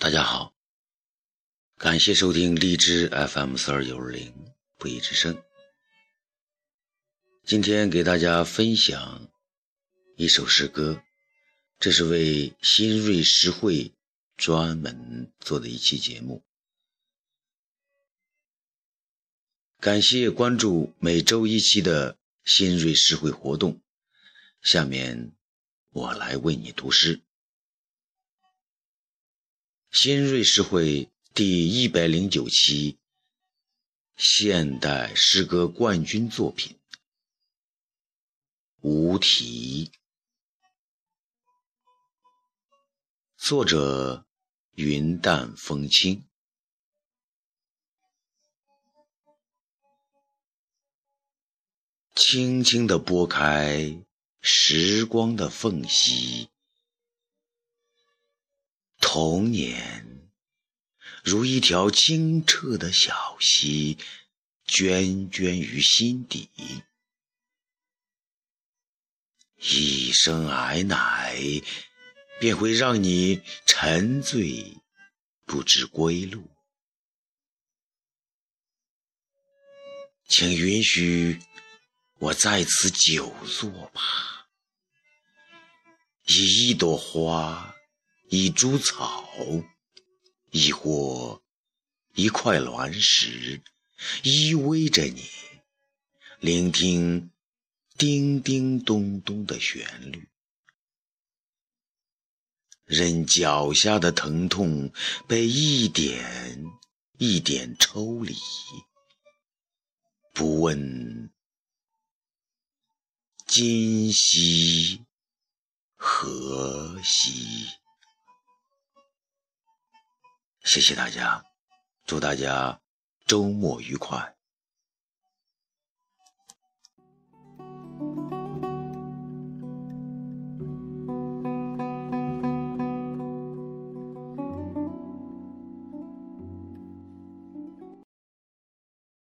大家好，感谢收听荔枝 FM 四二九二零不义之声。今天给大家分享一首诗歌，这是为新锐诗会专门做的一期节目。感谢关注每周一期的新锐诗会活动。下面我来为你读诗。新锐诗会第一百零九期现代诗歌冠军作品《无题》，作者云淡风轻。轻轻地拨开时光的缝隙。童年如一条清澈的小溪，涓涓于心底。一声奶奶，便会让你沉醉不知归路。请允许我在此久坐吧，以一朵花。一株草，亦或一块卵石，依偎着你，聆听叮叮咚咚的旋律，任脚下的疼痛被一点一点抽离，不问今夕何夕。谢谢大家，祝大家周末愉快。